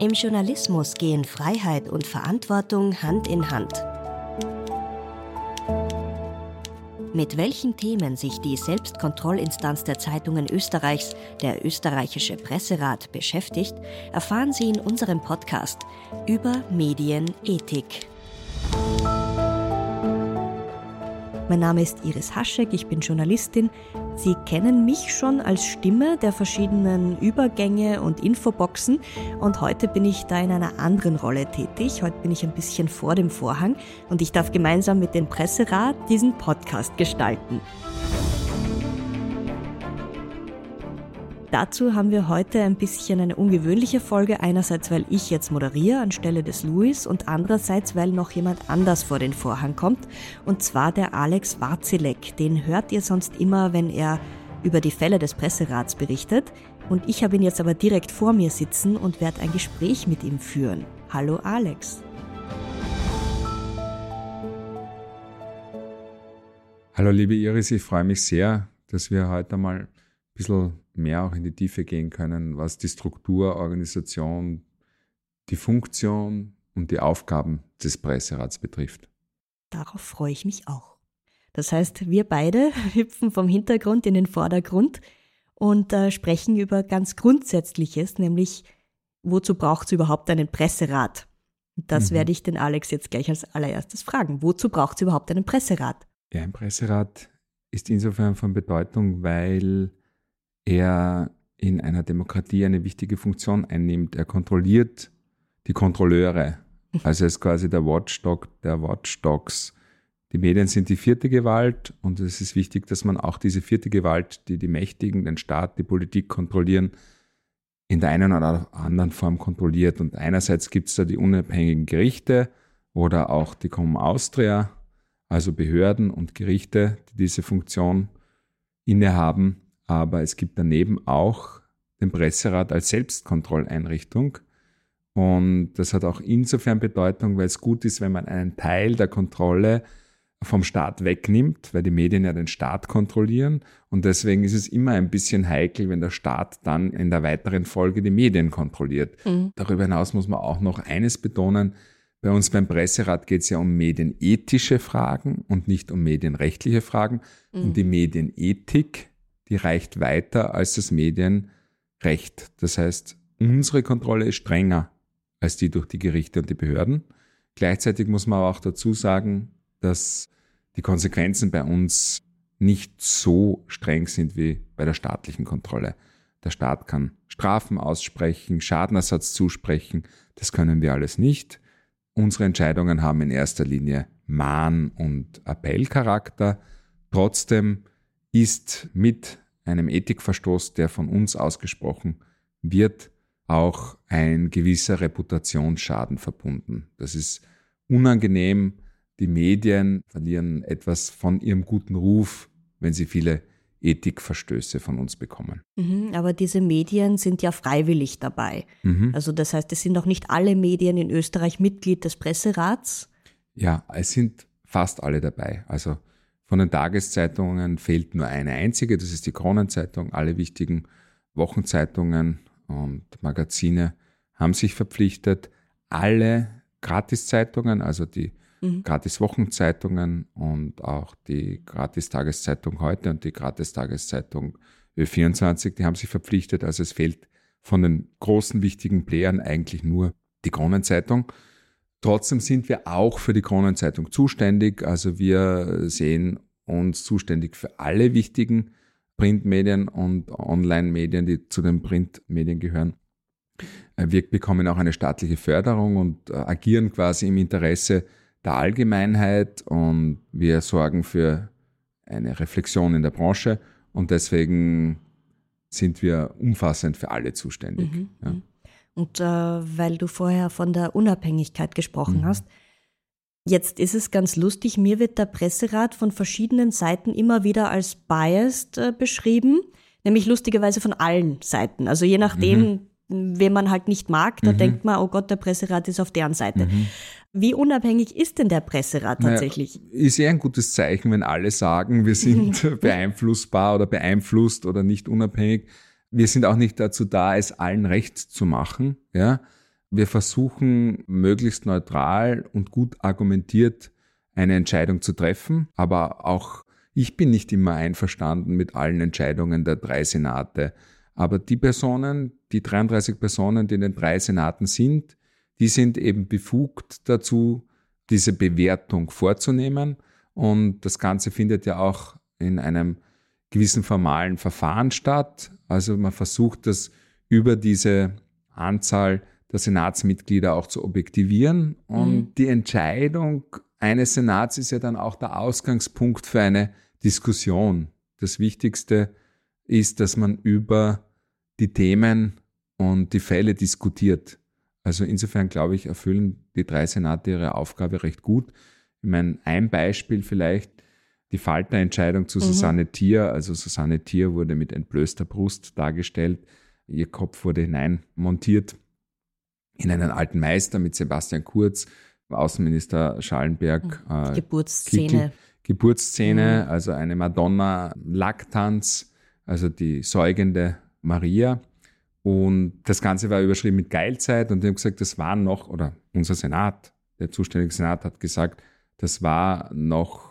Im Journalismus gehen Freiheit und Verantwortung Hand in Hand. Mit welchen Themen sich die Selbstkontrollinstanz der Zeitungen Österreichs, der österreichische Presserat, beschäftigt, erfahren Sie in unserem Podcast über Medienethik. Mein Name ist Iris Haschek, ich bin Journalistin. Sie kennen mich schon als Stimme der verschiedenen Übergänge und Infoboxen und heute bin ich da in einer anderen Rolle tätig. Heute bin ich ein bisschen vor dem Vorhang und ich darf gemeinsam mit dem Presserat diesen Podcast gestalten. Dazu haben wir heute ein bisschen eine ungewöhnliche Folge. Einerseits, weil ich jetzt moderiere anstelle des Louis und andererseits, weil noch jemand anders vor den Vorhang kommt. Und zwar der Alex Warzilek. Den hört ihr sonst immer, wenn er über die Fälle des Presserats berichtet. Und ich habe ihn jetzt aber direkt vor mir sitzen und werde ein Gespräch mit ihm führen. Hallo Alex. Hallo liebe Iris, ich freue mich sehr, dass wir heute mal bisschen mehr auch in die Tiefe gehen können, was die Struktur, Organisation, die Funktion und die Aufgaben des Presserats betrifft. Darauf freue ich mich auch. Das heißt, wir beide hüpfen vom Hintergrund in den Vordergrund und äh, sprechen über ganz Grundsätzliches, nämlich wozu braucht es überhaupt einen Presserat? Das mhm. werde ich den Alex jetzt gleich als allererstes fragen. Wozu braucht es überhaupt einen Presserat? Ja, ein Presserat ist insofern von Bedeutung, weil er in einer Demokratie eine wichtige Funktion einnimmt. Er kontrolliert die Kontrolleure. Also er ist quasi der Watchdog der Watchdogs. Die Medien sind die vierte Gewalt und es ist wichtig, dass man auch diese vierte Gewalt, die die Mächtigen, den Staat, die Politik kontrollieren, in der einen oder anderen Form kontrolliert. Und einerseits gibt es da die unabhängigen Gerichte oder auch die Com Austria, also Behörden und Gerichte, die diese Funktion innehaben. Aber es gibt daneben auch den Presserat als Selbstkontrolleinrichtung. Und das hat auch insofern Bedeutung, weil es gut ist, wenn man einen Teil der Kontrolle vom Staat wegnimmt, weil die Medien ja den Staat kontrollieren. Und deswegen ist es immer ein bisschen heikel, wenn der Staat dann in der weiteren Folge die Medien kontrolliert. Mhm. Darüber hinaus muss man auch noch eines betonen. Bei uns beim Presserat geht es ja um medienethische Fragen und nicht um medienrechtliche Fragen. Mhm. Und die Medienethik die reicht weiter als das Medienrecht. Das heißt, unsere Kontrolle ist strenger als die durch die Gerichte und die Behörden. Gleichzeitig muss man aber auch dazu sagen, dass die Konsequenzen bei uns nicht so streng sind wie bei der staatlichen Kontrolle. Der Staat kann Strafen aussprechen, Schadenersatz zusprechen, das können wir alles nicht. Unsere Entscheidungen haben in erster Linie Mahn- und Appellcharakter. Trotzdem ist mit einem Ethikverstoß, der von uns ausgesprochen wird, auch ein gewisser Reputationsschaden verbunden. Das ist unangenehm. Die Medien verlieren etwas von ihrem guten Ruf, wenn sie viele Ethikverstöße von uns bekommen. Mhm, aber diese Medien sind ja freiwillig dabei. Mhm. Also das heißt, es sind auch nicht alle Medien in Österreich Mitglied des Presserats. Ja, es sind fast alle dabei. Also von den Tageszeitungen fehlt nur eine einzige, das ist die Kronenzeitung. Alle wichtigen Wochenzeitungen und Magazine haben sich verpflichtet, alle Gratiszeitungen, also die mhm. Gratis-Wochenzeitungen und auch die Gratis-Tageszeitung heute und die Gratis-Tageszeitung Ö24, die haben sich verpflichtet. Also es fehlt von den großen wichtigen Playern eigentlich nur die Kronenzeitung. Trotzdem sind wir auch für die Kronenzeitung zuständig. Also wir sehen uns zuständig für alle wichtigen Printmedien und Online-Medien, die zu den Printmedien gehören. Äh, wir bekommen auch eine staatliche Förderung und äh, agieren quasi im Interesse der Allgemeinheit und wir sorgen für eine Reflexion in der Branche und deswegen sind wir umfassend für alle zuständig. Mhm. Ja. Und äh, weil du vorher von der Unabhängigkeit gesprochen mhm. hast, jetzt ist es ganz lustig, mir wird der Presserat von verschiedenen Seiten immer wieder als biased äh, beschrieben, nämlich lustigerweise von allen Seiten. Also je nachdem, mhm. wen man halt nicht mag, da mhm. denkt man, oh Gott, der Presserat ist auf deren Seite. Mhm. Wie unabhängig ist denn der Presserat tatsächlich? Naja, ist eher ein gutes Zeichen, wenn alle sagen, wir sind beeinflussbar oder beeinflusst oder nicht unabhängig. Wir sind auch nicht dazu da, es allen recht zu machen, ja. wir versuchen möglichst neutral und gut argumentiert eine Entscheidung zu treffen, aber auch ich bin nicht immer einverstanden mit allen Entscheidungen der drei Senate. Aber die Personen, die 33 Personen, die in den drei Senaten sind, die sind eben befugt dazu, diese Bewertung vorzunehmen. Und das Ganze findet ja auch in einem gewissen formalen Verfahren statt. Also man versucht das über diese Anzahl der Senatsmitglieder auch zu objektivieren. Und mhm. die Entscheidung eines Senats ist ja dann auch der Ausgangspunkt für eine Diskussion. Das Wichtigste ist, dass man über die Themen und die Fälle diskutiert. Also insofern glaube ich, erfüllen die drei Senate ihre Aufgabe recht gut. Ich meine, ein Beispiel vielleicht, die Falterentscheidung zu mhm. Susanne Thier. Also Susanne Thier wurde mit entblößter Brust dargestellt. Ihr Kopf wurde hineinmontiert in einen alten Meister mit Sebastian Kurz, Außenminister Schallenberg. Mhm. Äh, Geburtsszene. Kickel, Geburtsszene, mhm. also eine Madonna Laktanz, also die säugende Maria. Und das Ganze war überschrieben mit Geilzeit und die haben gesagt, das war noch, oder unser Senat, der zuständige Senat hat gesagt, das war noch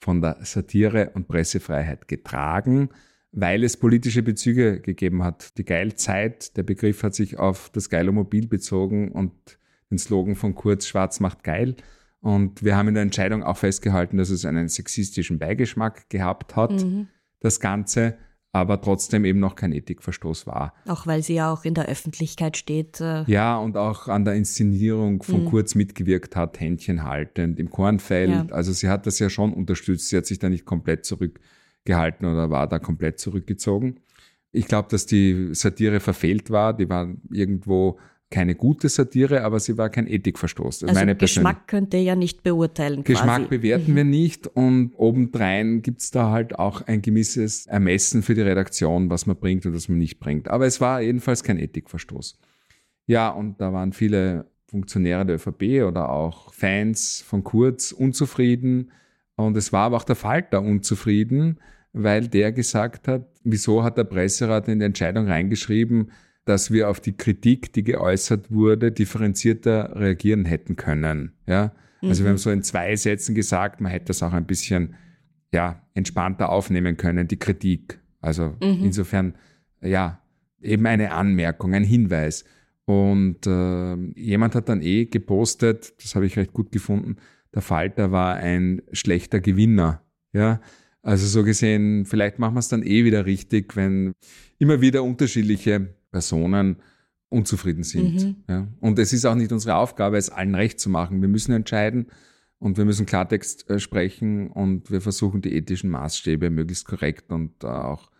von der Satire und Pressefreiheit getragen, weil es politische Bezüge gegeben hat. Die Geilzeit, der Begriff hat sich auf das Geilomobil bezogen und den Slogan von Kurz, Schwarz macht geil. Und wir haben in der Entscheidung auch festgehalten, dass es einen sexistischen Beigeschmack gehabt hat, mhm. das Ganze aber trotzdem eben noch kein Ethikverstoß war. Auch weil sie ja auch in der Öffentlichkeit steht. Äh ja, und auch an der Inszenierung von mhm. Kurz mitgewirkt hat, Händchen haltend im Kornfeld. Ja. Also sie hat das ja schon unterstützt. Sie hat sich da nicht komplett zurückgehalten oder war da komplett zurückgezogen. Ich glaube, dass die Satire verfehlt war. Die war irgendwo keine gute Satire, aber sie war kein Ethikverstoß. also meine Geschmack könnt ihr ja nicht beurteilen. Geschmack quasi. bewerten mhm. wir nicht und obendrein gibt's da halt auch ein gewisses Ermessen für die Redaktion, was man bringt und was man nicht bringt. Aber es war jedenfalls kein Ethikverstoß. Ja, und da waren viele Funktionäre der ÖVP oder auch Fans von Kurz unzufrieden. Und es war aber auch der Falter unzufrieden, weil der gesagt hat, wieso hat der Presserat in die Entscheidung reingeschrieben, dass wir auf die Kritik, die geäußert wurde, differenzierter reagieren hätten können. Ja? Also mhm. wir haben so in zwei Sätzen gesagt, man hätte das auch ein bisschen ja, entspannter aufnehmen können, die Kritik. Also mhm. insofern, ja, eben eine Anmerkung, ein Hinweis. Und äh, jemand hat dann eh gepostet, das habe ich recht gut gefunden, der Falter war ein schlechter Gewinner. Ja, also so gesehen, vielleicht machen wir es dann eh wieder richtig, wenn immer wieder unterschiedliche Personen unzufrieden sind. Mhm. Ja. Und es ist auch nicht unsere Aufgabe, es allen recht zu machen. Wir müssen entscheiden und wir müssen Klartext äh, sprechen und wir versuchen die ethischen Maßstäbe möglichst korrekt und äh, auch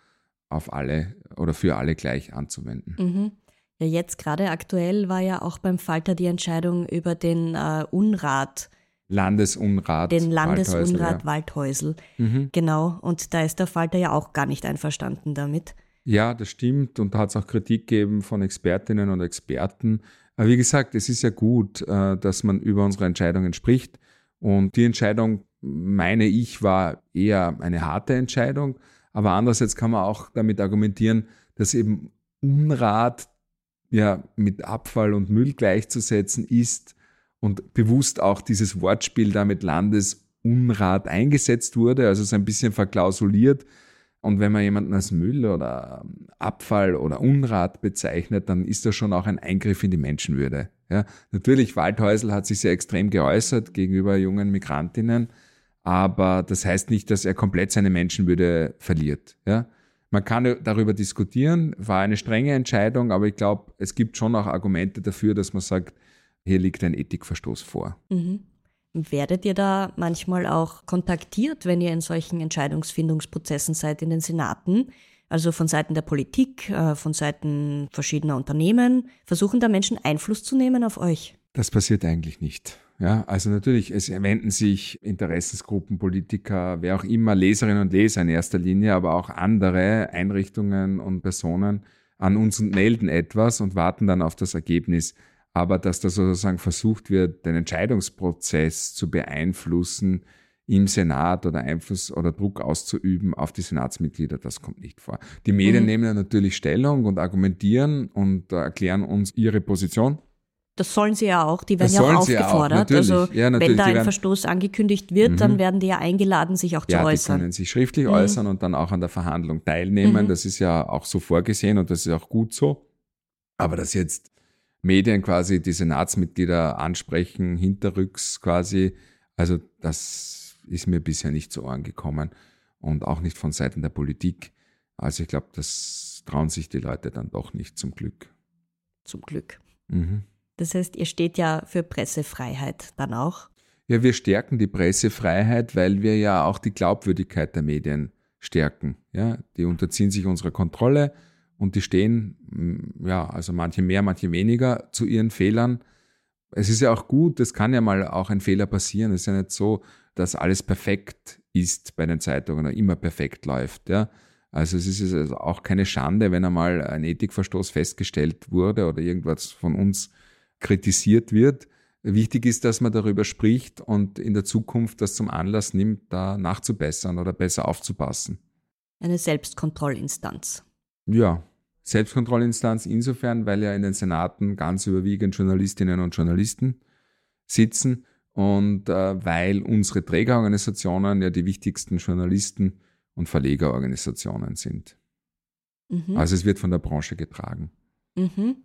auf alle oder für alle gleich anzuwenden. Mhm. Ja, jetzt gerade aktuell war ja auch beim Falter die Entscheidung über den äh, Unrat. Landesunrat. Den Landesunrat Waldhäusl. Ja. Mhm. Genau. Und da ist der Falter ja auch gar nicht einverstanden damit. Ja, das stimmt. Und da hat es auch Kritik gegeben von Expertinnen und Experten. Aber wie gesagt, es ist ja gut, äh, dass man über unsere Entscheidungen spricht. Und die Entscheidung, meine ich, war eher eine harte Entscheidung. Aber andererseits kann man auch damit argumentieren, dass eben Unrat ja mit Abfall und Müll gleichzusetzen ist und bewusst auch dieses Wortspiel damit Landesunrat eingesetzt wurde, also so ein bisschen verklausuliert und wenn man jemanden als Müll oder Abfall oder Unrat bezeichnet, dann ist das schon auch ein Eingriff in die Menschenwürde. Ja, natürlich, Waldhäusl hat sich sehr extrem geäußert gegenüber jungen Migrantinnen, aber das heißt nicht, dass er komplett seine Menschenwürde verliert. Ja, man kann darüber diskutieren, war eine strenge Entscheidung, aber ich glaube, es gibt schon auch Argumente dafür, dass man sagt, hier liegt ein Ethikverstoß vor. Mhm. Werdet ihr da manchmal auch kontaktiert, wenn ihr in solchen Entscheidungsfindungsprozessen seid in den Senaten? Also von Seiten der Politik, äh, von Seiten verschiedener Unternehmen? Versuchen da Menschen Einfluss zu nehmen auf euch? Das passiert eigentlich nicht. Ja, also natürlich, es wenden sich Interessensgruppen, Politiker, wer auch immer, Leserinnen und Leser in erster Linie, aber auch andere Einrichtungen und Personen an uns und melden etwas und warten dann auf das Ergebnis. Aber dass da sozusagen versucht wird, den Entscheidungsprozess zu beeinflussen im Senat oder Einfluss oder Druck auszuüben auf die Senatsmitglieder, das kommt nicht vor. Die Medien mhm. nehmen natürlich Stellung und argumentieren und erklären uns ihre Position. das sollen sie ja auch, die werden ja auch aufgefordert. Auch, also ja, wenn da ein Verstoß angekündigt wird, mhm. dann werden die ja eingeladen, sich auch ja, zu äußern. Die können sich schriftlich mhm. äußern und dann auch an der Verhandlung teilnehmen. Mhm. Das ist ja auch so vorgesehen und das ist auch gut so. Aber dass jetzt Medien quasi die Senatsmitglieder ansprechen, hinterrücks quasi, also das ist mir bisher nicht zu Ohren gekommen und auch nicht von Seiten der Politik. Also ich glaube, das trauen sich die Leute dann doch nicht zum Glück. Zum Glück. Mhm. Das heißt, ihr steht ja für Pressefreiheit dann auch. Ja, wir stärken die Pressefreiheit, weil wir ja auch die Glaubwürdigkeit der Medien stärken. Ja, die unterziehen sich unserer Kontrolle und die stehen, mm, ja, also manche mehr, manche weniger zu ihren Fehlern. Es ist ja auch gut, es kann ja mal auch ein Fehler passieren. Es ist ja nicht so, dass alles perfekt ist bei den Zeitungen oder immer perfekt läuft. Ja. Also es ist also auch keine Schande, wenn einmal ein Ethikverstoß festgestellt wurde oder irgendwas von uns kritisiert wird. Wichtig ist, dass man darüber spricht und in der Zukunft das zum Anlass nimmt, da nachzubessern oder besser aufzupassen. Eine Selbstkontrollinstanz. Ja, Selbstkontrollinstanz insofern, weil ja in den Senaten ganz überwiegend Journalistinnen und Journalisten sitzen und äh, weil unsere Trägerorganisationen ja die wichtigsten Journalisten und Verlegerorganisationen sind. Mhm. Also es wird von der Branche getragen. Mhm.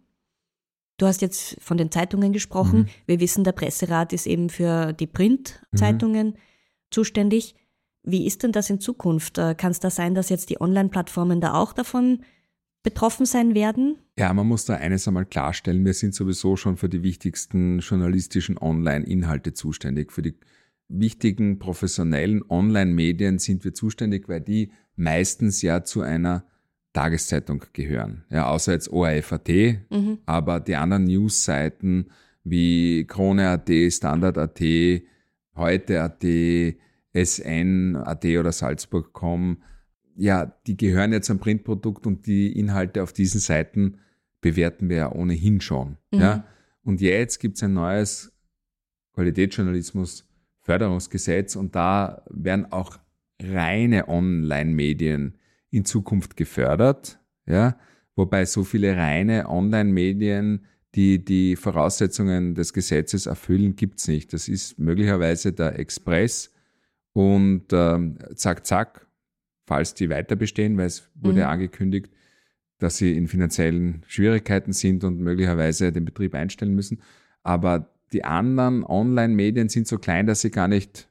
Du hast jetzt von den Zeitungen gesprochen. Mhm. Wir wissen, der Presserat ist eben für die Printzeitungen mhm. zuständig. Wie ist denn das in Zukunft? Äh, kann es da sein, dass jetzt die Online-Plattformen da auch davon betroffen sein werden? Ja, man muss da eines einmal klarstellen. Wir sind sowieso schon für die wichtigsten journalistischen Online-Inhalte zuständig. Für die wichtigen professionellen Online-Medien sind wir zuständig, weil die meistens ja zu einer Tageszeitung gehören. Ja, außer jetzt ORF.at, mhm. aber die anderen Newsseiten wie Krone.at, Standard.at, Heute.at, SN.at oder Salzburg.com, ja, die gehören ja zum Printprodukt und die Inhalte auf diesen Seiten bewerten wir ja ohnehin schon. Mhm. Ja. Und jetzt gibt es ein neues Qualitätsjournalismus-Förderungsgesetz und da werden auch reine Online-Medien in Zukunft gefördert, ja, wobei so viele reine Online-Medien, die die Voraussetzungen des Gesetzes erfüllen, gibt's nicht. Das ist möglicherweise der Express und ähm, zack, zack, falls die weiter bestehen, weil es wurde mhm. angekündigt, dass sie in finanziellen Schwierigkeiten sind und möglicherweise den Betrieb einstellen müssen. Aber die anderen Online-Medien sind so klein, dass sie gar nicht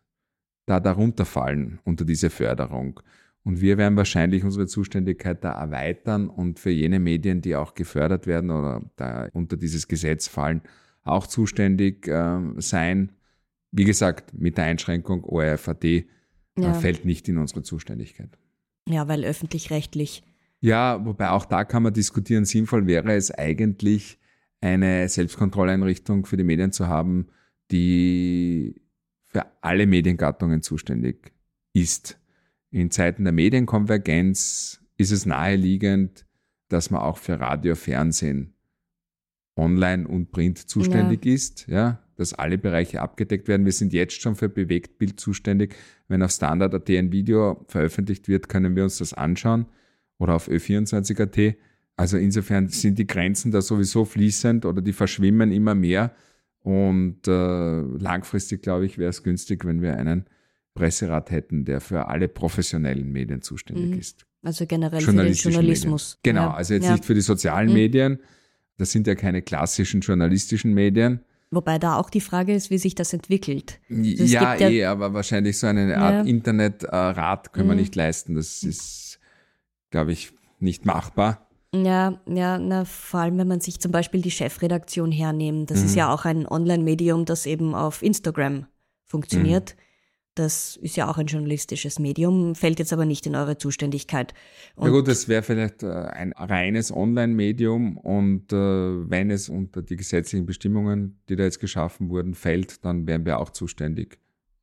da darunter fallen unter diese Förderung. Und wir werden wahrscheinlich unsere Zuständigkeit da erweitern und für jene Medien, die auch gefördert werden oder da unter dieses Gesetz fallen, auch zuständig äh, sein. Wie gesagt, mit der Einschränkung ORFAD äh, ja. fällt nicht in unsere Zuständigkeit. Ja, weil öffentlich-rechtlich. Ja, wobei auch da kann man diskutieren, sinnvoll wäre es eigentlich, eine Selbstkontrolleinrichtung für die Medien zu haben, die für alle Mediengattungen zuständig ist. In Zeiten der Medienkonvergenz ist es naheliegend, dass man auch für Radio, Fernsehen, Online und Print zuständig ja. ist, ja, dass alle Bereiche abgedeckt werden. Wir sind jetzt schon für Bewegtbild zuständig. Wenn auf Standard.at ein Video veröffentlicht wird, können wir uns das anschauen oder auf Ö24.at. Also insofern sind die Grenzen da sowieso fließend oder die verschwimmen immer mehr. Und äh, langfristig, glaube ich, wäre es günstig, wenn wir einen Presserat hätten, der für alle professionellen Medien zuständig mhm. ist. Also generell für den Journalismus. Medien. Genau, ja. also jetzt ja. nicht für die sozialen mhm. Medien. Das sind ja keine klassischen journalistischen Medien. Wobei da auch die Frage ist, wie sich das entwickelt. Also ja, ja, eh, aber wahrscheinlich so eine Art ja. Internetrat können wir mhm. nicht leisten. Das ist, glaube ich, nicht machbar. Ja, ja, na, vor allem, wenn man sich zum Beispiel die Chefredaktion hernimmt. Das mhm. ist ja auch ein Online-Medium, das eben auf Instagram funktioniert. Mhm. Das ist ja auch ein journalistisches Medium, fällt jetzt aber nicht in eure Zuständigkeit. Und ja gut, das wäre vielleicht äh, ein reines Online-Medium und äh, wenn es unter die gesetzlichen Bestimmungen, die da jetzt geschaffen wurden, fällt, dann wären wir auch zuständig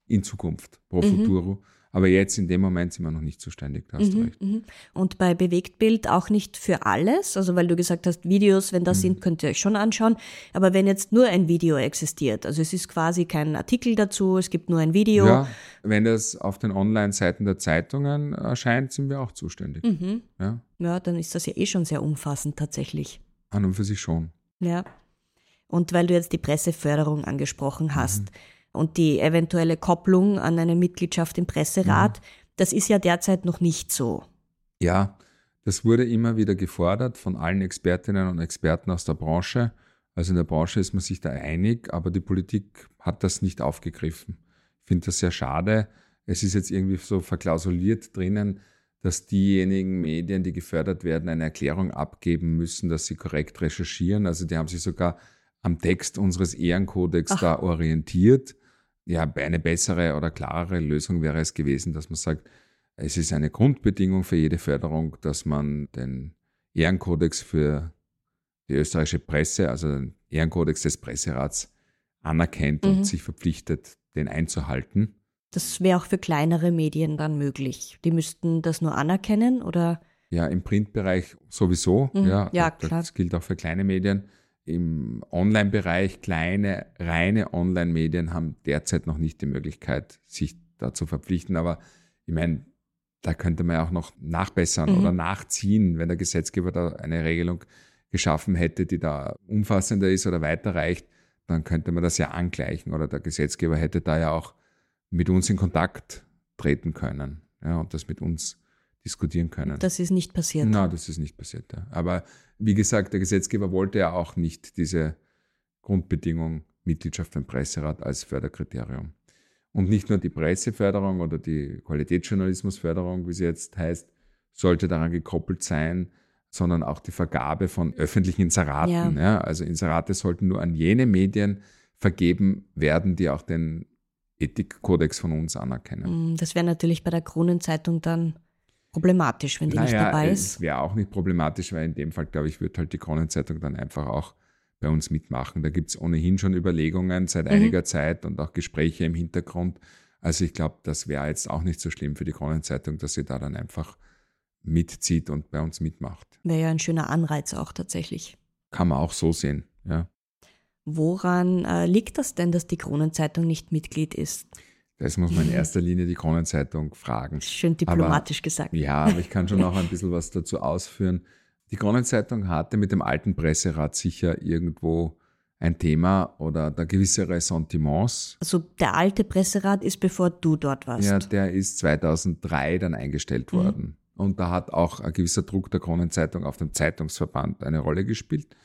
in Zukunft, pro mhm. futuro. Aber jetzt in dem Moment sind wir noch nicht zuständig, da hast mhm, du recht. Mhm. Und bei Bewegtbild auch nicht für alles, also weil du gesagt hast, Videos, wenn das mhm. sind, könnt ihr euch schon anschauen. Aber wenn jetzt nur ein Video existiert, also es ist quasi kein Artikel dazu, es gibt nur ein Video. Ja, wenn das auf den Online-Seiten der Zeitungen erscheint, sind wir auch zuständig. Mhm. Ja. ja, dann ist das ja eh schon sehr umfassend tatsächlich. An und für sich schon. Ja. Und weil du jetzt die Presseförderung angesprochen hast mhm. Und die eventuelle Kopplung an eine Mitgliedschaft im Presserat, mhm. das ist ja derzeit noch nicht so. Ja, das wurde immer wieder gefordert von allen Expertinnen und Experten aus der Branche. Also in der Branche ist man sich da einig, aber die Politik hat das nicht aufgegriffen. Ich finde das sehr schade. Es ist jetzt irgendwie so verklausuliert drinnen, dass diejenigen Medien, die gefördert werden, eine Erklärung abgeben müssen, dass sie korrekt recherchieren. Also die haben sich sogar am Text unseres Ehrenkodex Ach. da orientiert. Ja, eine bessere oder klarere Lösung wäre es gewesen, dass man sagt, es ist eine Grundbedingung für jede Förderung, dass man den Ehrenkodex für die österreichische Presse, also den Ehrenkodex des Presserats, anerkennt mhm. und sich verpflichtet, den einzuhalten. Das wäre auch für kleinere Medien dann möglich. Die müssten das nur anerkennen oder? Ja, im Printbereich sowieso. Mhm. Ja, ja klar. Das gilt auch für kleine Medien. Im Online-Bereich, kleine, reine Online-Medien haben derzeit noch nicht die Möglichkeit, sich da zu verpflichten. Aber ich meine, da könnte man ja auch noch nachbessern mhm. oder nachziehen, wenn der Gesetzgeber da eine Regelung geschaffen hätte, die da umfassender ist oder weiterreicht, dann könnte man das ja angleichen oder der Gesetzgeber hätte da ja auch mit uns in Kontakt treten können ja, und das mit uns diskutieren können. Das ist nicht passiert. Nein, das ist nicht passiert. Ja. Aber wie gesagt, der Gesetzgeber wollte ja auch nicht diese Grundbedingung Mitgliedschaft beim Presserat als Förderkriterium. Und nicht nur die Presseförderung oder die Qualitätsjournalismusförderung, wie sie jetzt heißt, sollte daran gekoppelt sein, sondern auch die Vergabe von öffentlichen Inseraten. Ja. ja. also Inserate sollten nur an jene Medien vergeben werden, die auch den Ethikkodex von uns anerkennen. Mm, das wäre natürlich bei der Kronenzeitung dann problematisch, wenn die naja, nicht dabei ist. Wäre auch nicht problematisch, weil in dem Fall, glaube ich, wird halt die Kronenzeitung dann einfach auch bei uns mitmachen. Da gibt es ohnehin schon Überlegungen seit mhm. einiger Zeit und auch Gespräche im Hintergrund. Also ich glaube, das wäre jetzt auch nicht so schlimm für die Kronenzeitung, dass sie da dann einfach mitzieht und bei uns mitmacht. Wäre ja ein schöner Anreiz auch tatsächlich. Kann man auch so sehen, ja. Woran äh, liegt das denn, dass die Kronenzeitung nicht Mitglied ist? Das muss man in erster Linie die Kronenzeitung fragen. Schön diplomatisch aber, gesagt. Ja, aber ich kann schon auch ein bisschen was dazu ausführen. Die Kronenzeitung hatte mit dem alten Presserat sicher irgendwo ein Thema oder da gewisse Ressentiments. Also der alte Presserat ist bevor du dort warst. Ja, der ist 2003 dann eingestellt mhm. worden. Und da hat auch ein gewisser Druck der Kronenzeitung auf dem Zeitungsverband eine Rolle gespielt.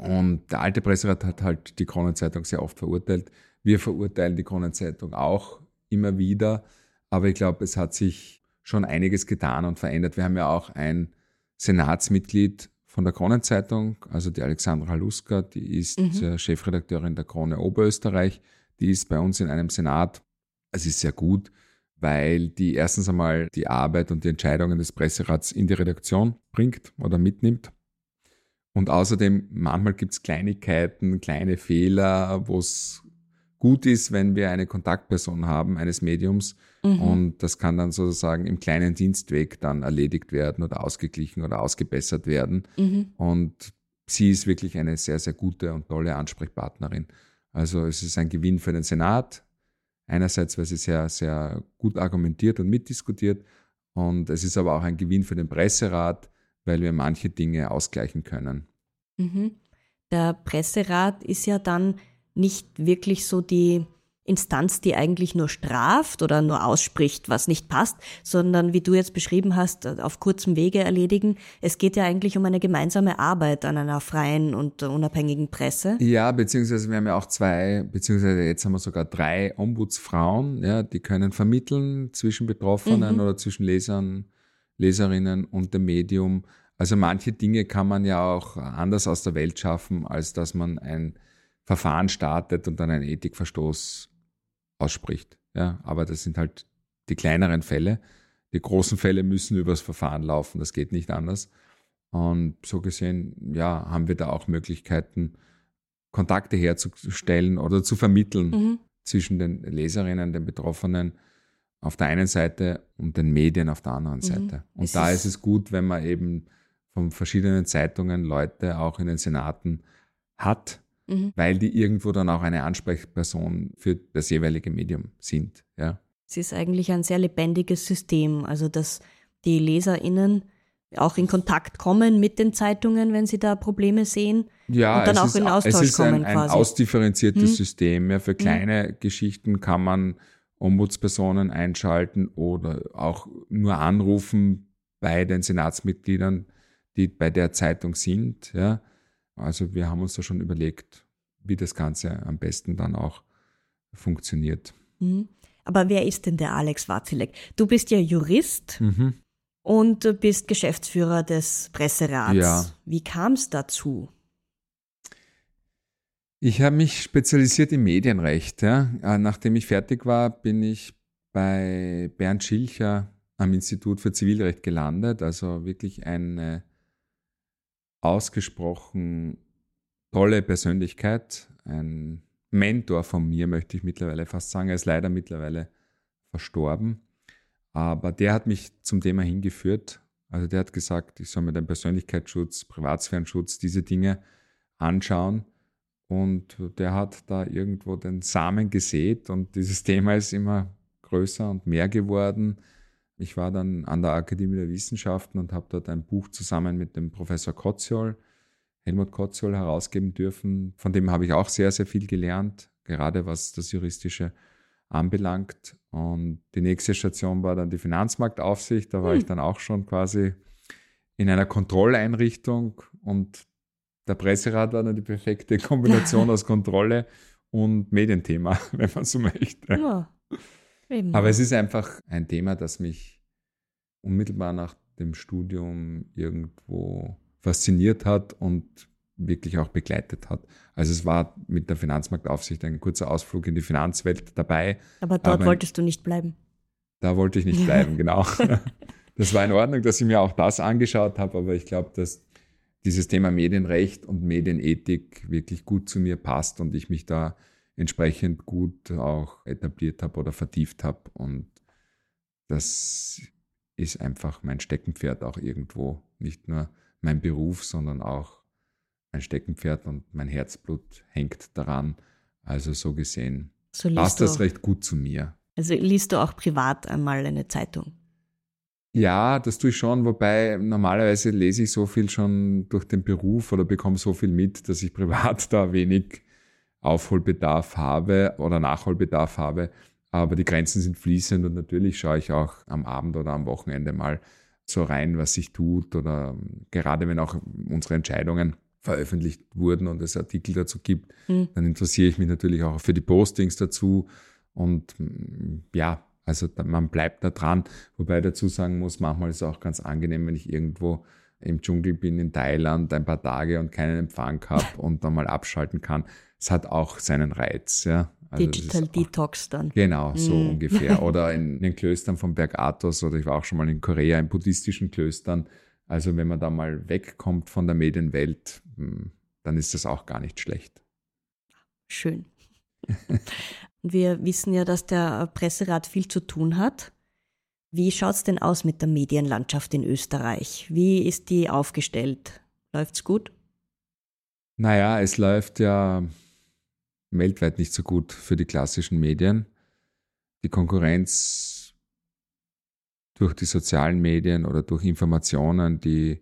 Und der alte Presserat hat halt die Kronenzeitung sehr oft verurteilt. Wir verurteilen die Kronenzeitung auch immer wieder. Aber ich glaube, es hat sich schon einiges getan und verändert. Wir haben ja auch ein Senatsmitglied von der Kronenzeitung, also die Alexandra Haluska, die ist mhm. Chefredakteurin der Krone Oberösterreich. Die ist bei uns in einem Senat. Es ist sehr gut, weil die erstens einmal die Arbeit und die Entscheidungen des Presserats in die Redaktion bringt oder mitnimmt. Und außerdem, manchmal gibt es Kleinigkeiten, kleine Fehler, wo es gut ist, wenn wir eine Kontaktperson haben eines Mediums mhm. und das kann dann sozusagen im kleinen Dienstweg dann erledigt werden oder ausgeglichen oder ausgebessert werden. Mhm. Und sie ist wirklich eine sehr, sehr gute und tolle Ansprechpartnerin. Also es ist ein Gewinn für den Senat. Einerseits, weil sie sehr, sehr gut argumentiert und mitdiskutiert. Und es ist aber auch ein Gewinn für den Presserat, weil wir manche Dinge ausgleichen können. Mhm. Der Presserat ist ja dann nicht wirklich so die Instanz, die eigentlich nur straft oder nur ausspricht, was nicht passt, sondern wie du jetzt beschrieben hast, auf kurzem Wege erledigen. Es geht ja eigentlich um eine gemeinsame Arbeit an einer freien und unabhängigen Presse. Ja, beziehungsweise wir haben ja auch zwei, beziehungsweise jetzt haben wir sogar drei Ombudsfrauen, ja, die können vermitteln zwischen Betroffenen mhm. oder zwischen Lesern, Leserinnen und dem Medium. Also manche Dinge kann man ja auch anders aus der Welt schaffen, als dass man ein Verfahren startet und dann einen Ethikverstoß ausspricht. Ja, aber das sind halt die kleineren Fälle. Die großen Fälle müssen übers Verfahren laufen, das geht nicht anders. Und so gesehen, ja, haben wir da auch Möglichkeiten, Kontakte herzustellen oder zu vermitteln mhm. zwischen den Leserinnen, den Betroffenen auf der einen Seite und den Medien auf der anderen mhm. Seite. Und es da ist es gut, wenn man eben von verschiedenen Zeitungen Leute auch in den Senaten hat, mhm. weil die irgendwo dann auch eine Ansprechperson für das jeweilige Medium sind. Ja. Es ist eigentlich ein sehr lebendiges System, also dass die LeserInnen auch in Kontakt kommen mit den Zeitungen, wenn sie da Probleme sehen. Ja, und dann auch ist, in Austausch es ist kommen ein, ein ausdifferenziertes Hm. System. Ja, für kleine Geschichten kann man Ombudspersonen einschalten oder auch nur anrufen bei den Senatsmitgliedern, die bei der Zeitung sind. Ja. Also wir haben uns da schon überlegt, wie das Ganze am besten dann auch funktioniert. Mhm. Aber wer ist denn der Alex Wazilek? Du bist ja Jurist Mhm. und du bist Geschäftsführer des Presserats. Ja. Wie kam es dazu? Ich habe mich spezialisiert im Medienrecht. Ja. Äh, Nachdem ich fertig war, bin ich bei Bernd Schilcher am Institut für Zivilrecht gelandet. Also wirklich eine ausgesprochen tolle Persönlichkeit, ein Mentor von mir, möchte ich mittlerweile fast sagen. Er ist leider mittlerweile verstorben. Aber der hat mich zum Thema hingeführt. Also der hat gesagt, ich soll mir den Persönlichkeitsschutz, Privatsphärenschutz, diese Dinge anschauen. Und der hat da irgendwo den Samen gesät und dieses Thema ist immer größer und mehr geworden. Ich war dann an der Akademie der Wissenschaften und habe dort ein Buch zusammen mit dem Professor Kotziol, Helmut Kotziol, herausgeben dürfen. Von dem habe ich auch sehr, sehr viel gelernt, gerade was das Juristische anbelangt. Und die nächste Station war dann die Finanzmarktaufsicht. Da war ich dann auch schon quasi in einer Kontrolleinrichtung und der Presserat war dann die perfekte Kombination aus Kontrolle und Medienthema, wenn man so möchte. Ja. Eben. Aber es ist einfach ein Thema, das mich unmittelbar nach dem Studium irgendwo fasziniert hat und wirklich auch begleitet hat. Also es war mit der Finanzmarktaufsicht ein kurzer Ausflug in die Finanzwelt dabei. aber dort aber- wolltest du nicht bleiben. Da wollte ich nicht bleiben, genau. Das war in Ordnung, dass ich mir auch das angeschaut habe, aber ich glaube, dass dieses Thema Medienrecht und Medienethik wirklich gut zu mir passt und ich mich da entsprechend gut auch etabliert habe oder vertieft habe. Und das ist einfach mein Steckenpferd auch irgendwo. Nicht nur mein Beruf, sondern auch mein Steckenpferd und mein Herzblut hängt daran. Also so gesehen So passt das recht gut zu mir. also liest du auch privat einmal eine Zeitung. Ja, das tue ich schon, wobei normalerweise lese ich so viel schon durch den Beruf oder bekomme so viel mit, dass ich privat da wenig Aufholbedarf habe oder Nachholbedarf habe. Aber die Grenzen sind fließend und natürlich schaue ich auch am Abend oder am Wochenende mal so rein, was sich tut oder gerade wenn auch unsere Entscheidungen veröffentlicht wurden und es Artikel dazu gibt, Hm. dann interessiere ich mich natürlich auch für die Postings dazu und ja, also man bleibt da dran, wobei ich dazu sagen muss, manchmal ist es auch ganz angenehm, wenn ich irgendwo im Dschungel bin in Thailand ein paar Tage und keinen Empfang habe und dann mal abschalten kann. Es hat auch seinen Reiz, ja. Also Digital Detox dann. Genau, so Mm. ungefähr. Oder in den Klöstern von Berg Athos oder ich war auch schon mal in Korea in buddhistischen Klöstern. Also wenn man da mal wegkommt von der Medienwelt, hm, dann ist das auch gar nicht schlecht. Schön. Wir wissen ja, dass der Presserat viel zu tun hat. Wie schaut's denn aus mit der Medienlandschaft in Österreich? Wie ist die aufgestellt? Läuft's gut? Naja, es läuft ja weltweit nicht so gut für die klassischen Medien. Die Konkurrenz durch die sozialen Medien oder durch Informationen, die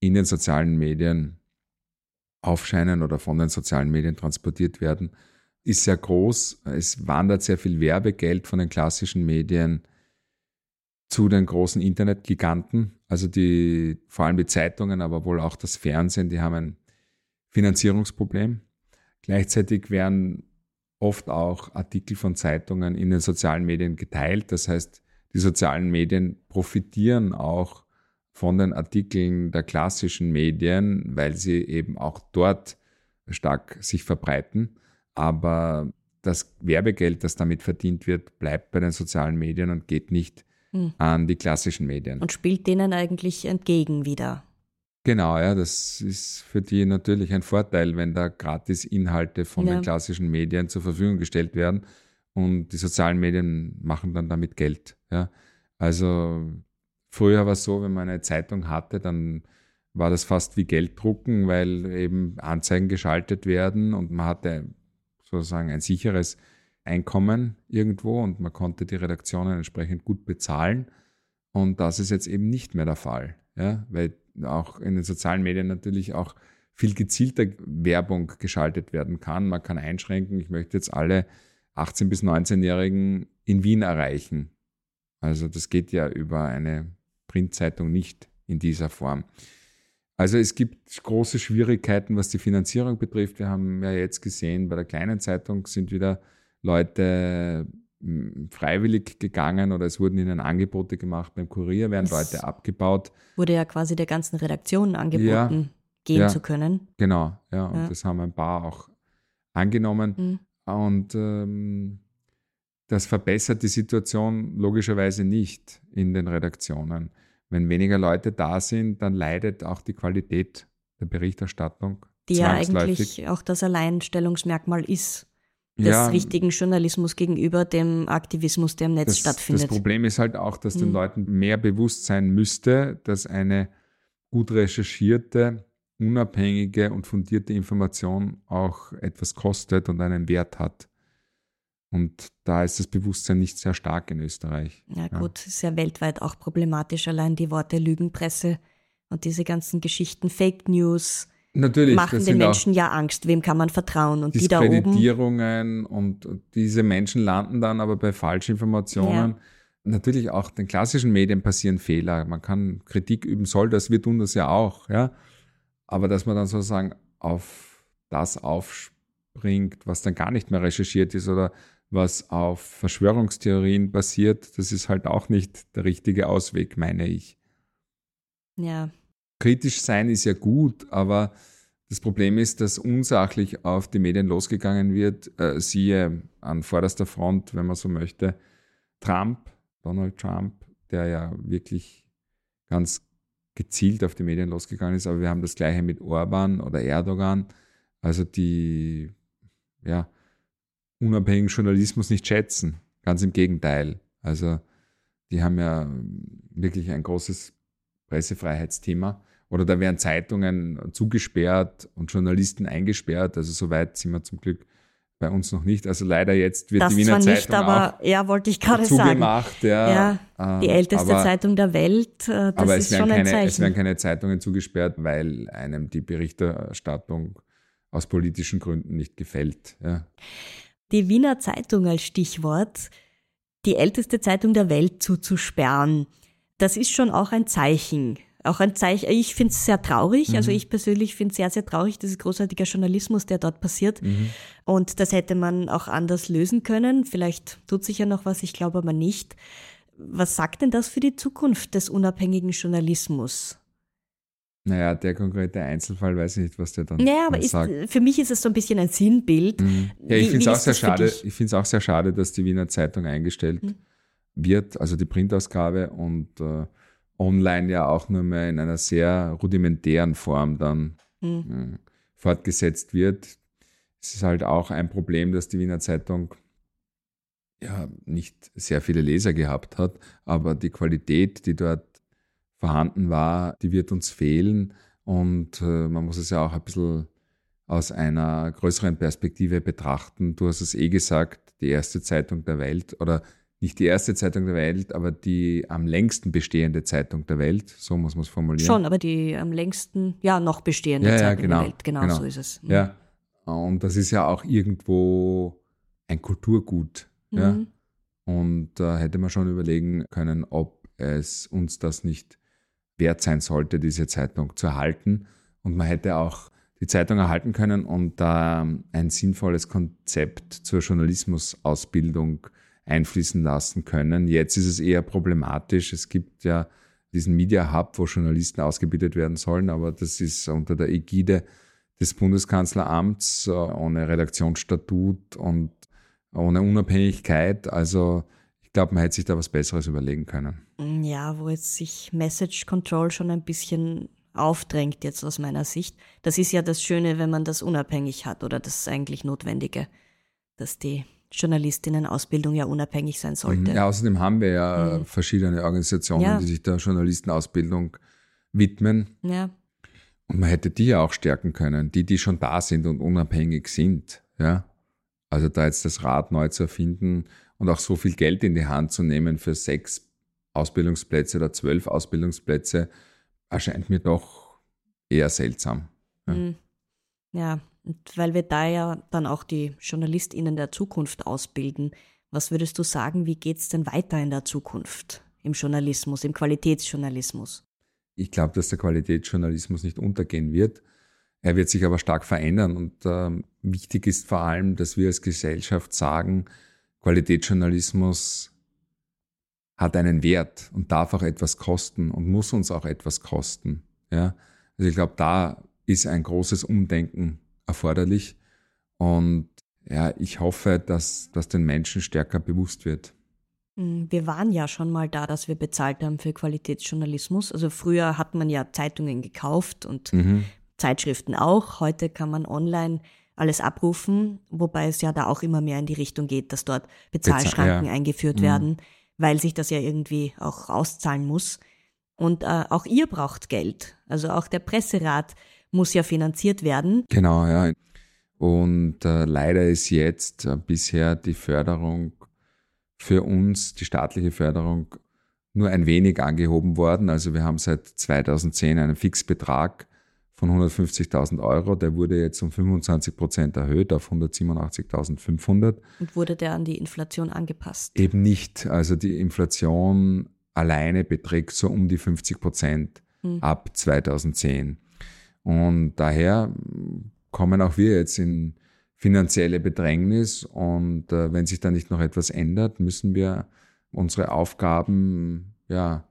in den sozialen Medien aufscheinen oder von den sozialen Medien transportiert werden, ist sehr groß. Es wandert sehr viel Werbegeld von den klassischen Medien zu den großen Internetgiganten. Also die, vor allem die Zeitungen, aber wohl auch das Fernsehen, die haben ein Finanzierungsproblem. Gleichzeitig werden oft auch Artikel von Zeitungen in den sozialen Medien geteilt. Das heißt, die sozialen Medien profitieren auch von den Artikeln der klassischen Medien, weil sie eben auch dort stark sich verbreiten. Aber das Werbegeld, das damit verdient wird, bleibt bei den sozialen Medien und geht nicht Hm. an die klassischen Medien. Und spielt denen eigentlich entgegen wieder? Genau, ja, das ist für die natürlich ein Vorteil, wenn da gratis Inhalte von Ja. den klassischen Medien zur Verfügung gestellt werden und die sozialen Medien machen dann damit Geld. Ja. Also früher war es so, wenn man eine Zeitung hatte, dann war das fast wie Gelddrucken, weil eben Anzeigen geschaltet werden und man hatte sozusagen ein sicheres Einkommen irgendwo und man konnte die Redaktionen entsprechend gut bezahlen. Und das ist jetzt eben nicht mehr der Fall. ja, weil auch in den sozialen Medien natürlich auch viel gezielter Werbung geschaltet werden kann. Man kann einschränken, ich möchte jetzt alle 18- bis 19-Jährigen in Wien erreichen. Also das geht ja über eine Printzeitung nicht in dieser Form. Also es gibt große Schwierigkeiten, was die Finanzierung betrifft. Wir haben ja jetzt gesehen, bei der kleinen Zeitung sind wieder Leute hm, freiwillig gegangen oder es wurden ihnen Angebote gemacht. Beim Kurier werden das Leute abgebaut. Wurde ja quasi der ganzen Redaktion angeboten, ja, gehen ja, zu können. Genau, ja, und ja. das haben ein paar auch angenommen. Mhm. Und ähm, das verbessert die Situation logischerweise nicht in den Redaktionen. Wenn weniger Leute da sind, dann leidet auch die Qualität der Berichterstattung. Die ja eigentlich auch das Alleinstellungsmerkmal ist des ja, richtigen Journalismus gegenüber dem Aktivismus, der im Netz das, stattfindet. Das Problem ist halt auch, dass den Leuten mehr bewusst sein müsste, dass eine gut recherchierte, unabhängige und fundierte Information auch etwas kostet und einen Wert hat. Und da ist das Bewusstsein nicht sehr stark in Österreich. Ja gut, ja. ist ja weltweit auch problematisch, allein die Worte Lügenpresse und diese ganzen Geschichten, Fake News. Natürlich, machen den Menschen ja Angst, wem kann man vertrauen und die da oben. und diese Menschen landen dann aber bei Falschinformationen. Ja. Natürlich auch den klassischen Medien passieren Fehler. Man kann Kritik üben, soll das, wir tun das ja auch, ja. Aber dass man dann sozusagen auf das aufspringt, was dann gar nicht mehr recherchiert ist oder was auf Verschwörungstheorien basiert, das ist halt auch nicht der richtige Ausweg, meine ich. Ja. Kritisch sein ist ja gut, aber das Problem ist, dass unsachlich auf die Medien losgegangen wird. Äh, siehe an vorderster Front, wenn man so möchte, Trump, Donald Trump, der ja wirklich ganz gezielt auf die Medien losgegangen ist. Aber wir haben das gleiche mit Orban oder Erdogan. Also die, ja, unabhängigen Journalismus nicht schätzen. Ganz im Gegenteil. Also die haben ja wirklich ein großes Pressefreiheitsthema. Oder da werden Zeitungen zugesperrt und Journalisten eingesperrt. Also soweit sind wir zum Glück bei uns noch nicht. Also leider jetzt wird das die Wiener zwar nicht, Zeitung aber ja, wollte ich gerade sagen. Ja, ja, ähm, die älteste aber, Zeitung der Welt. Äh, das aber ist schon ein keine, Zeichen. es werden keine Zeitungen zugesperrt, weil einem die Berichterstattung aus politischen Gründen nicht gefällt. Ja. Die Wiener Zeitung als Stichwort, die älteste Zeitung der Welt zuzusperren, das ist schon auch ein Zeichen. Auch ein Zeichen, ich finde es sehr traurig, also mhm. also ich persönlich finde es sehr, sehr traurig, das ist großartiger Journalismus, der dort passiert. Mhm. Und das hätte man auch anders lösen können. Vielleicht tut sich ja noch was, ich glaube aber nicht. Was sagt denn das für die Zukunft des unabhängigen Journalismus? Naja, der konkrete Einzelfall weiß ich nicht, was der dann naja, aber ist, für mich ist es so ein bisschen ein Sinnbild. Mhm. Ja, ich finde es auch sehr schade. Ich finde es auch sehr schade, dass die Wiener Zeitung eingestellt mhm. wird, also die Printausgabe und äh, online ja auch nur mehr in einer sehr rudimentären Form dann mhm. äh, fortgesetzt wird. Es ist halt auch ein Problem, dass die Wiener Zeitung ja nicht sehr viele Leser gehabt hat, aber die Qualität, die dort vorhanden war, die wird uns fehlen. Und äh, man muss es ja auch ein bisschen aus einer größeren Perspektive betrachten. Du hast es eh gesagt, die erste Zeitung der Welt oder nicht die erste Zeitung der Welt, aber die am längsten bestehende Zeitung der Welt, so muss man es formulieren. Schon, aber die am längsten, ja, noch bestehende ja, Zeitung ja, genau, der Welt, genau, genau, so ist es. Mhm. Ja, und das ist ja auch irgendwo ein Kulturgut. Mhm. Ja? Und da äh, hätte man schon überlegen können, ob es uns das nicht wert sein sollte, diese Zeitung zu erhalten. Und man hätte auch die Zeitung erhalten können und da ein sinnvolles Konzept zur Journalismusausbildung einfließen lassen können. Jetzt ist es eher problematisch. Es gibt ja diesen Media Hub, wo Journalisten ausgebildet werden sollen, aber das ist unter der Ägide des Bundeskanzleramts äh, ohne Redaktionsstatut und ohne Unabhängigkeit. Also glaube, man hätte sich da was Besseres überlegen können. Mm, ja, wo jetzt sich Message Control schon ein bisschen aufdrängt, jetzt aus meiner Sicht. Das ist ja das Schöne, wenn man das unabhängig hat oder das eigentlich Notwendige, dass die Journalistinnen-Ausbildung ja unabhängig sein sollte. Ja, außerdem haben wir ja mhm. verschiedene Organisationen, ja. die sich der Journalistenausbildung widmen. Ja. Und man hätte die ja auch stärken können, die, die schon da sind und unabhängig sind. Ja. Also da jetzt das Rad neu zu erfinden, und auch so viel Geld in die Hand zu nehmen für sechs Ausbildungsplätze oder zwölf Ausbildungsplätze erscheint mir doch eher seltsam. Ja. Mhm. ja, weil wir da ja dann auch die JournalistInnen der Zukunft ausbilden. Was würdest du sagen, wie geht es denn weiter in der Zukunft im Journalismus, im Qualitätsjournalismus? Ich glaube, dass der Qualitätsjournalismus nicht untergehen wird. Er wird sich aber stark verändern und äh, wichtig ist vor allem, dass wir als Gesellschaft sagen, Qualitätsjournalismus hat einen Wert und darf auch etwas kosten und muss uns auch etwas kosten. Ja? Also ich glaube, da ist ein großes Umdenken erforderlich und ja, ich hoffe, dass das den Menschen stärker bewusst wird. Hm, wir waren ja schon mal da, dass wir bezahlt haben für Qualitätsjournalismus. Also früher hat man ja Zeitungen gekauft und mhm. Zeitschriften auch. Heute kann man online alles abrufen, wobei es ja da auch immer mehr in die Richtung geht, dass dort Bezahlschranken Bezahl, ja. eingeführt mhm. werden, weil sich das ja irgendwie auch auszahlen muss. Und äh, auch ihr braucht Geld. Also auch der Presserat muss ja finanziert werden. Genau, ja. Und äh, leider ist jetzt äh, bisher die Förderung für uns, die staatliche Förderung, nur ein wenig angehoben worden. Also wir haben seit 2010 einen Fixbetrag von 150.000 Euro. Der wurde jetzt um 25 Prozent erhöht auf 187.500. Und wurde der an die Inflation angepasst? Eben nicht. Also die Inflation alleine beträgt so um die 50 Prozent hm. ab 2010. Und daher kommen auch wir jetzt in finanzielle Bedrängnis und äh, wenn sich da nicht noch etwas ändert, müssen wir unsere Aufgaben ja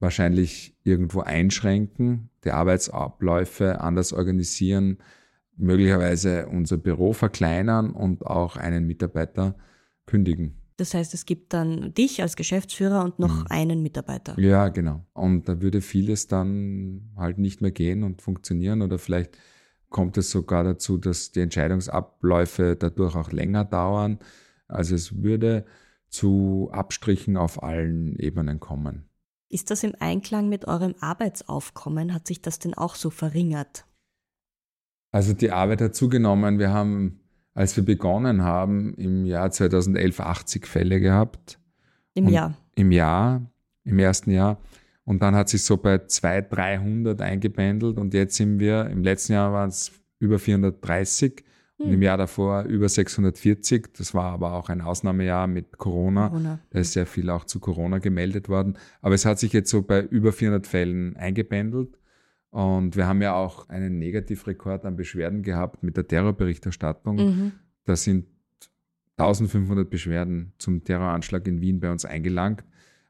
wahrscheinlich irgendwo einschränken, die Arbeitsabläufe anders organisieren, möglicherweise unser Büro verkleinern und auch einen Mitarbeiter kündigen. Das heißt, es gibt dann dich als Geschäftsführer und noch mhm. einen Mitarbeiter. Ja, genau. Und da würde vieles dann halt nicht mehr gehen und funktionieren oder vielleicht kommt es sogar dazu, dass die Entscheidungsabläufe dadurch auch länger dauern. Also es würde zu Abstrichen auf allen Ebenen kommen. Ist das im Einklang mit eurem Arbeitsaufkommen? Hat sich das denn auch so verringert? Also die Arbeit hat zugenommen. Wir haben als wir begonnen haben, im Jahr 2011 80 Fälle gehabt. Im Jahr? Im Jahr, im ersten Jahr. Und dann hat sich so bei 200, 300 eingependelt und jetzt sind wir, im letzten Jahr waren es über 430 hm. im Jahr davor über 640. Das war aber auch ein Ausnahmejahr mit Corona. Corona. Da ist sehr viel auch zu Corona gemeldet worden. Aber es hat sich jetzt so bei über 400 Fällen eingependelt. Und wir haben ja auch einen Negativrekord an Beschwerden gehabt mit der Terrorberichterstattung. Mhm. Da sind 1500 Beschwerden zum Terroranschlag in Wien bei uns eingelangt.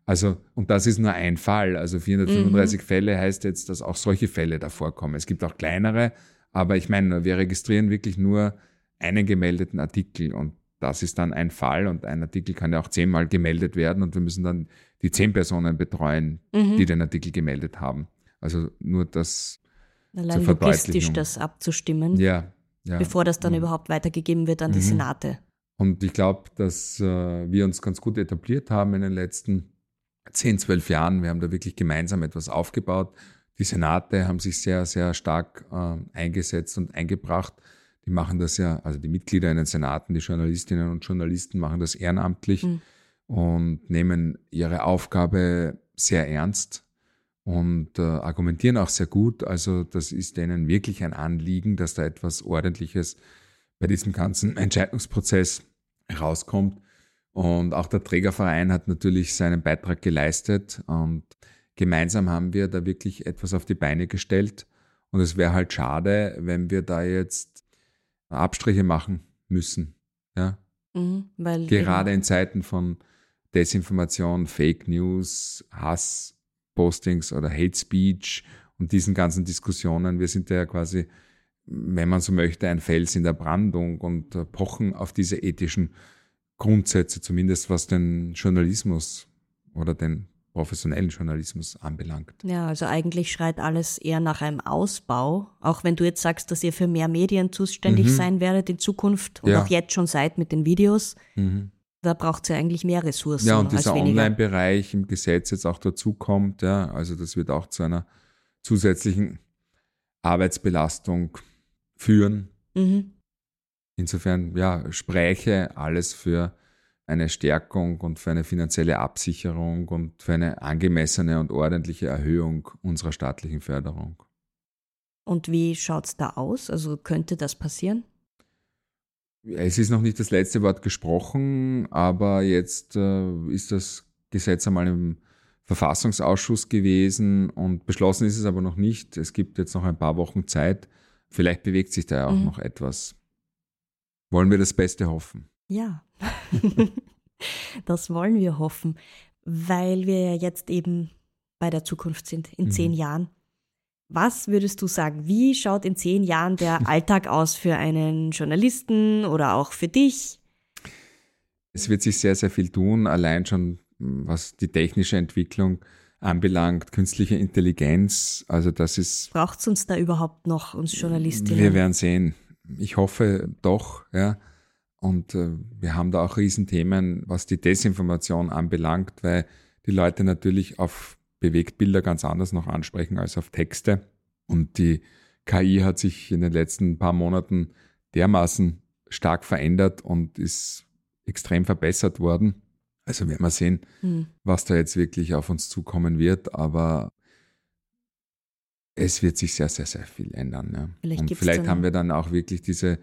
Also, und das ist nur ein Fall. Also 435 mhm. Fälle heißt jetzt, dass auch solche Fälle davor kommen. Es gibt auch kleinere, aber ich meine, wir registrieren wirklich nur einen gemeldeten Artikel und das ist dann ein Fall und ein Artikel kann ja auch zehnmal gemeldet werden und wir müssen dann die zehn Personen betreuen, mhm. die den Artikel gemeldet haben. Also nur das Allein logistisch das abzustimmen, ja, ja. bevor das dann mhm. überhaupt weitergegeben wird an die mhm. Senate. Und ich glaube, dass äh, wir uns ganz gut etabliert haben in den letzten 10, 12 Jahren. Wir haben da wirklich gemeinsam etwas aufgebaut. Die Senate haben sich sehr, sehr stark äh, eingesetzt und eingebracht. Die machen das ja, also die Mitglieder in den Senaten, die Journalistinnen und Journalisten machen das ehrenamtlich mhm. und nehmen ihre Aufgabe sehr ernst und äh, argumentieren auch sehr gut. Also das ist denen wirklich ein Anliegen, dass da etwas Ordentliches bei diesem ganzen Entscheidungsprozess rauskommt. Und auch der Trägerverein hat natürlich seinen Beitrag geleistet und gemeinsam haben wir da wirklich etwas auf die Beine gestellt. Und es wäre halt schade, wenn wir da jetzt Abstriche machen müssen. Ja? Mhm, Gerade in Zeiten von Desinformation, Fake News, Hass Postings oder Hate Speech und diesen ganzen Diskussionen. Wir sind ja quasi, wenn man so möchte, ein Fels in der Brandung und pochen auf diese ethischen Grundsätze, zumindest was den Journalismus oder den professionellen Journalismus anbelangt. Ja, also eigentlich schreit alles eher nach einem Ausbau, auch wenn du jetzt sagst, dass ihr für mehr Medien zuständig mhm. sein werdet in Zukunft und ja. auch jetzt schon seid mit den Videos. Mhm. Da braucht es ja eigentlich mehr Ressourcen. Ja, und dieser Online-Bereich im Gesetz jetzt auch dazukommt, ja, also das wird auch zu einer zusätzlichen Arbeitsbelastung führen. Mhm. Insofern, ja, spräche alles für eine Stärkung und für eine finanzielle Absicherung und für eine angemessene und ordentliche Erhöhung unserer staatlichen Förderung. Und wie schaut es da aus? Also könnte das passieren? Es ist noch nicht das letzte Wort gesprochen, aber jetzt äh, ist das Gesetz einmal im Verfassungsausschuss gewesen und beschlossen ist es aber noch nicht. Es gibt jetzt noch ein paar Wochen Zeit. Vielleicht bewegt sich da ja auch mhm. noch etwas. Wollen wir das Beste hoffen? Ja, das wollen wir hoffen, weil wir ja jetzt eben bei der Zukunft sind, in mhm. zehn Jahren. Was würdest du sagen, wie schaut in zehn Jahren der Alltag aus für einen Journalisten oder auch für dich? Es wird sich sehr, sehr viel tun, allein schon was die technische Entwicklung anbelangt, künstliche Intelligenz. Also das ist. Braucht es uns da überhaupt noch, uns Journalistinnen? Wir werden sehen. Ich hoffe doch, ja. Und äh, wir haben da auch Riesenthemen, was die Desinformation anbelangt, weil die Leute natürlich auf Bewegtbilder ganz anders noch ansprechen als auf Texte. Und die KI hat sich in den letzten paar Monaten dermaßen stark verändert und ist extrem verbessert worden. Also werden wir sehen, hm. was da jetzt wirklich auf uns zukommen wird. Aber es wird sich sehr, sehr, sehr viel ändern. Ja. Vielleicht und vielleicht haben wir dann auch wirklich diese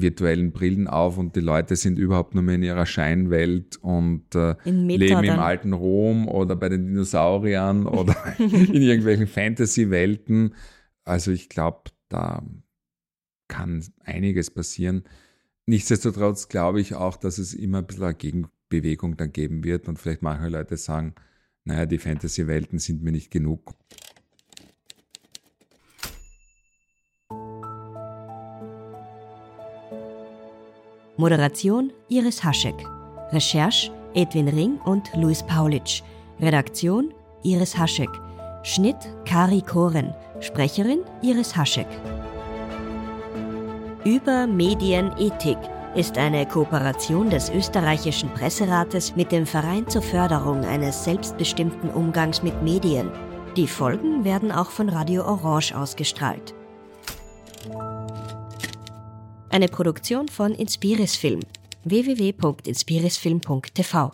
virtuellen Brillen auf und die Leute sind überhaupt nur mehr in ihrer Scheinwelt und äh, leben im alten Rom oder bei den Dinosauriern oder in irgendwelchen Fantasy-Welten. Also ich glaube, da kann einiges passieren. Nichtsdestotrotz glaube ich auch, dass es immer ein bisschen eine Gegenbewegung dann geben wird und vielleicht manche Leute sagen, naja, die Fantasy-Welten sind mir nicht genug. Moderation Iris Haschek. Recherche Edwin Ring und Luis Paulitsch. Redaktion Iris Haschek. Schnitt Kari Koren. Sprecherin Iris Haschek. Über Medienethik ist eine Kooperation des österreichischen Presserates mit dem Verein zur Förderung eines selbstbestimmten Umgangs mit Medien. Die Folgen werden auch von Radio Orange ausgestrahlt. Eine Produktion von Inspiris Film www.inspirisfilm.tv